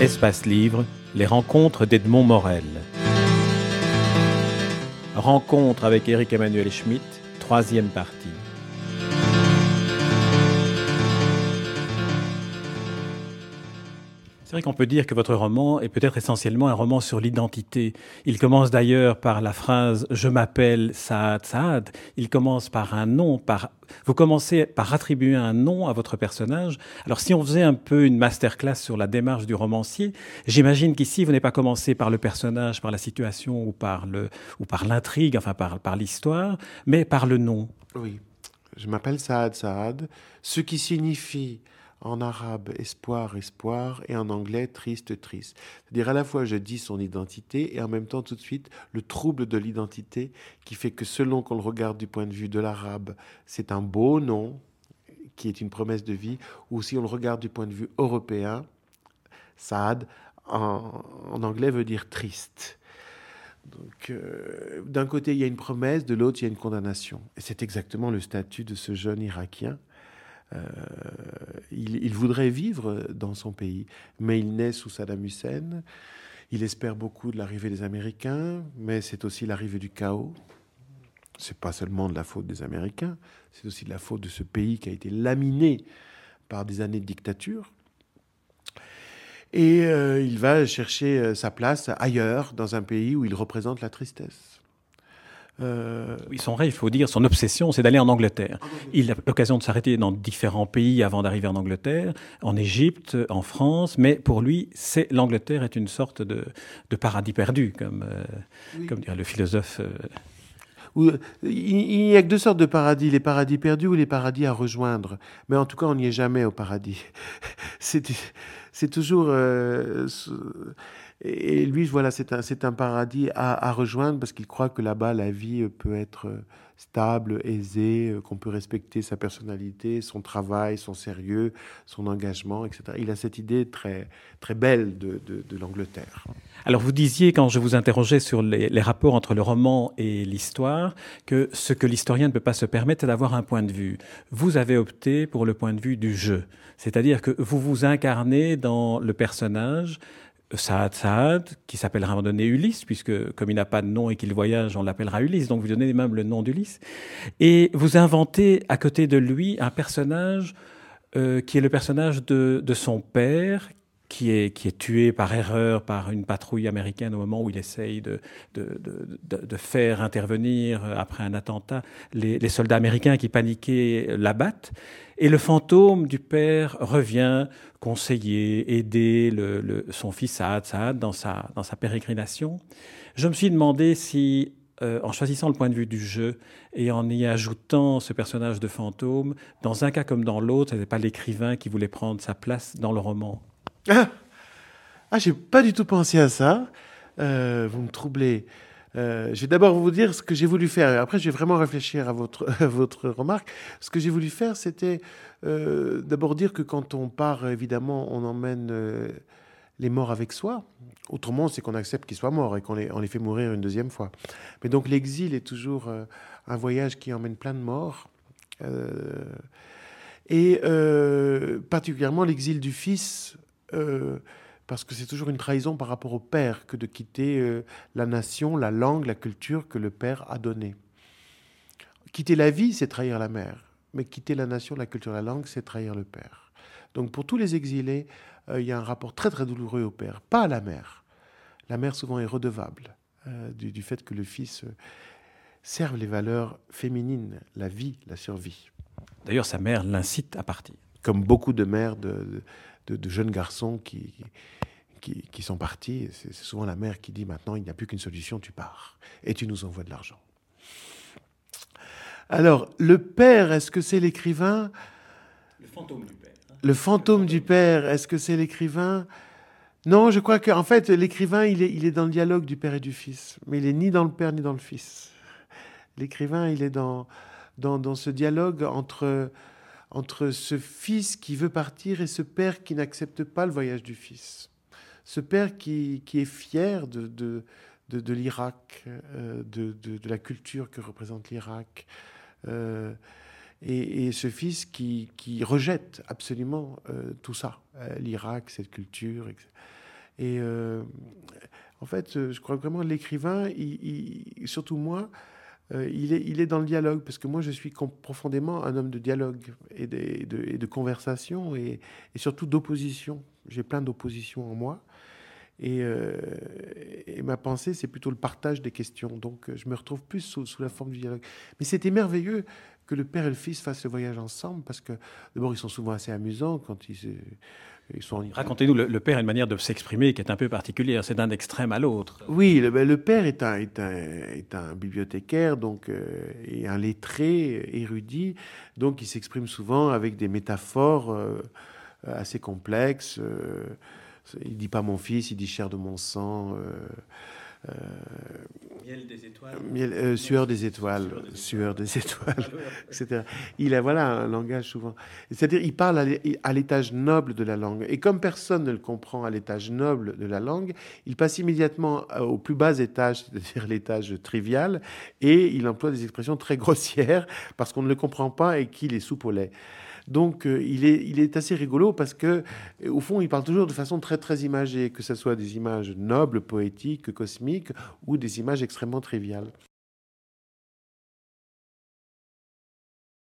Espace Livre, les rencontres d'Edmond Morel. Rencontre avec Éric Emmanuel Schmitt, troisième partie. C'est vrai qu'on peut dire que votre roman est peut-être essentiellement un roman sur l'identité. Il commence d'ailleurs par la phrase Je m'appelle Saad Saad. Il commence par un nom, par vous commencez par attribuer un nom à votre personnage. Alors si on faisait un peu une masterclass sur la démarche du romancier, j'imagine qu'ici vous n'avez pas commencé par le personnage, par la situation ou par le l'intrigue, enfin par par l'histoire, mais par le nom. Oui. Je m'appelle Saad Saad, ce qui signifie en arabe espoir, espoir, et en anglais triste, triste. C'est-à-dire à la fois je dis son identité et en même temps tout de suite le trouble de l'identité qui fait que selon qu'on le regarde du point de vue de l'arabe, c'est un beau nom qui est une promesse de vie, ou si on le regarde du point de vue européen, Saad en, anglais veut dire triste. Donc, euh, d'un côté, il y a une promesse, de l'autre, il y a une condamnation. Et c'est exactement le statut de ce jeune Irakien euh, il, voudrait vivre dans son pays, mais il naît sous Saddam Hussein. Il espère beaucoup de l'arrivée des Américains, mais c'est aussi l'arrivée du chaos. C'est pas seulement de la faute des Américains, c'est aussi de la faute de ce pays qui a été laminé par des années de dictature. Et euh, il va chercher euh, sa place ailleurs, dans un pays où il représente la tristesse. Euh, oui, son rêve, il faut dire, son obsession, c'est d'aller en Angleterre. Il a l'occasion de s'arrêter dans différents pays avant d'arriver en Angleterre, en Égypte, en France, mais pour lui, c'est l'Angleterre est une sorte de, paradis perdu, comme, euh, comme dirait le philosophe. Euh. Il n'y a que deux sortes de paradis, les paradis perdus ou les paradis à rejoindre. Mais en tout cas, on n'y est jamais au paradis. c'est toujours... Et lui, voilà, c'est un, paradis à, rejoindre parce qu'il croit que là-bas, la vie peut être stable, aisée, qu'on peut respecter sa personnalité, son travail, son sérieux, son engagement, etc. Il a cette idée très, très belle de, de, de l'Angleterre. Alors vous disiez, quand je vous interrogeais sur les, les rapports entre le roman et l'histoire, que ce que l'historien ne peut pas se permettre, c'est d'avoir un point de vue. Vous avez opté pour le point de vue du jeu, c'est-à-dire que vous vous incarnez dans le personnage Saad Saad, qui s'appellera à un moment donné Ulysse, puisque comme il n'a pas de nom et qu'il voyage, on l'appellera Ulysse, donc vous donnez même le nom d'Ulysse. Et vous inventez à côté de lui un personnage euh, qui est le personnage de, de, son père, qui est, qui est tué par erreur par une patrouille américaine au moment où il essaye de, de, de faire intervenir, euh, après un attentat, les, les soldats américains qui paniquaient l'abattent. Et le fantôme du père revient conseiller, aider le, son fils Saad Saad dans sa, dans sa pérégrination. Je me suis demandé si, euh, en choisissant le point de vue du jeu et en y ajoutant ce personnage de fantôme, dans un cas comme dans l'autre, ce n'était pas l'écrivain qui voulait prendre sa place dans le roman. Ah, ah j'ai pas du tout pensé à ça. Euh, vous me troublez. Euh, je vais d'abord vous dire ce que j'ai voulu faire. Après, je vais vraiment réfléchir à votre, votre remarque. Ce que j'ai voulu faire, c'était euh, d'abord dire que quand on part, évidemment, on emmène les morts avec soi. Autrement, c'est qu'on accepte qu'ils soient morts et qu'on les, les fait mourir une deuxième fois. Mais donc, l'exil est toujours un voyage qui emmène plein de morts. et particulièrement l'exil du fils parce que c'est toujours une trahison par rapport au père que de quitter euh, la nation, la langue, la culture que le père a donnée. Quitter la vie, c'est trahir la mère, mais quitter la nation, la culture, la langue, c'est trahir le père. Donc pour tous les exilés, euh, il y a un rapport très très douloureux au père, pas à la mère. La mère souvent est redevable euh, du, fait que le fils serve les valeurs féminines, la vie, la survie. D'ailleurs, sa mère l'incite à partir. Comme beaucoup de mères de, de jeunes garçons qui, qui, sont partis. C'est souvent la mère qui dit maintenant, il n'y a plus qu'une solution, tu pars. Et tu nous envoies de l'argent. Alors, le père, est-ce que c'est l'écrivain? Le fantôme du père. Hein. Le fantôme du père, est-ce que c'est l'écrivain? Non, je crois qu'en fait, l'écrivain, il est, il est dans le dialogue du père et du fils. Mais il est ni dans le père ni dans le fils. L'écrivain, il est dans, dans, dans ce dialogue entre, entre ce fils qui veut partir et ce père qui n'accepte pas le voyage du fils ce père qui, est fier de, de, l'Irak, euh, de, la culture que représente l'Irak, euh, et, ce fils qui, rejette absolument euh, tout ça, l'Irak, cette culture. Et en fait, je crois vraiment l'écrivain, surtout moi, il, est, il est dans le dialogue, parce que moi, je suis profondément un homme de dialogue et de, de, conversation et, et surtout d'opposition. J'ai plein d'oppositions en moi. Euh, et, ma pensée, c'est plutôt le partage des questions. Donc, euh, je me retrouve plus sous, la forme du dialogue. Mais c'était merveilleux que le père et le fils fassent le voyage ensemble, parce que d'abord, ils sont souvent assez amusants quand ils, ils sont... Racontez-nous, le, père a une manière de s'exprimer qui est un peu particulière, c'est d'un extrême à l'autre. Oui, le, ben, le père est un, est, un, est un, bibliothécaire donc, euh, et un lettré, érudit, donc il s'exprime souvent avec des métaphores assez complexes. Il dit pas mon fils, il dit chair de mon sang. Euh, euh, miel des étoiles. Euh, sueur des étoiles. Sueur des étoiles, etc. Il a voilà un langage souvent. C'est-à-dire, il parle à l'étage noble de la langue. Et comme personne ne le comprend à l'étage noble de la langue, il passe immédiatement au plus bas étage, c'est-à-dire l'étage trivial, et il emploie des expressions très grossières parce qu'on ne le comprend pas et qu'il est soupe au lait. Donc euh, il, est, assez rigolo parce que, euh, au fond, il parle toujours de façon très très imagée, que ce soit des images nobles, poétiques, cosmiques, ou des images extrêmement triviales.